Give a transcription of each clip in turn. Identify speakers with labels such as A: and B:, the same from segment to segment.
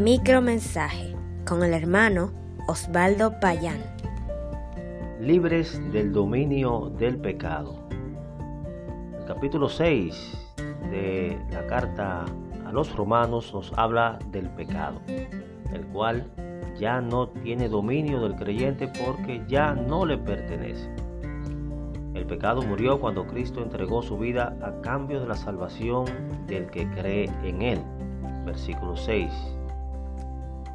A: Micromensaje con el hermano Osvaldo Payán.
B: Libres del dominio del pecado. El capítulo 6 de la carta a los romanos nos habla del pecado, el cual ya no tiene dominio del creyente porque ya no le pertenece. El pecado murió cuando Cristo entregó su vida a cambio de la salvación del que cree en él. Versículo 6.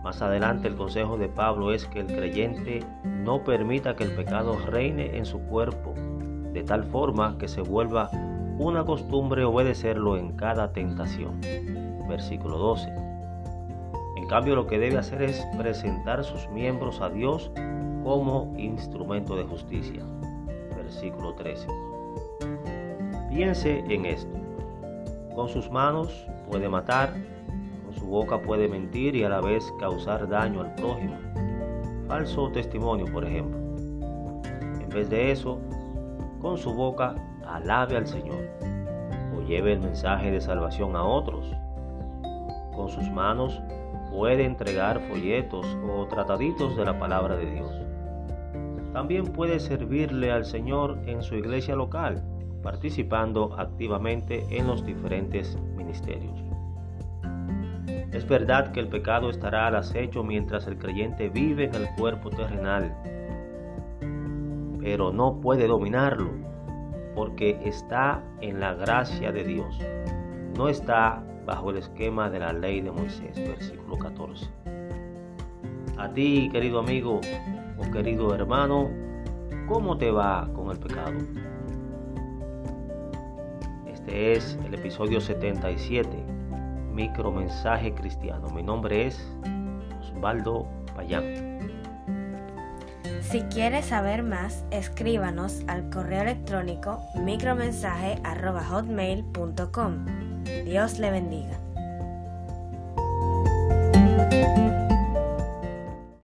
B: Más adelante el consejo de Pablo es que el creyente no permita que el pecado reine en su cuerpo, de tal forma que se vuelva una costumbre obedecerlo en cada tentación. Versículo 12. En cambio lo que debe hacer es presentar sus miembros a Dios como instrumento de justicia versículo 13. Piense en esto. Con sus manos puede matar, su boca puede mentir y a la vez causar daño al prójimo. Falso testimonio, por ejemplo. En vez de eso, con su boca alabe al Señor o lleve el mensaje de salvación a otros. Con sus manos puede entregar folletos o trataditos de la palabra de Dios también puede servirle al Señor en su iglesia local, participando activamente en los diferentes ministerios. Es verdad que el pecado estará al acecho mientras el creyente vive en el cuerpo terrenal, pero no puede dominarlo, porque está en la gracia de Dios, no está bajo el esquema de la ley de Moisés, versículo 14. A ti, querido amigo, o querido hermano, ¿cómo te va con el pecado? Este es el episodio 77, micromensaje cristiano. Mi nombre es Osvaldo Payán.
A: Si quieres saber más, escríbanos al correo electrónico micromensaje.hotmail.com. Dios le bendiga.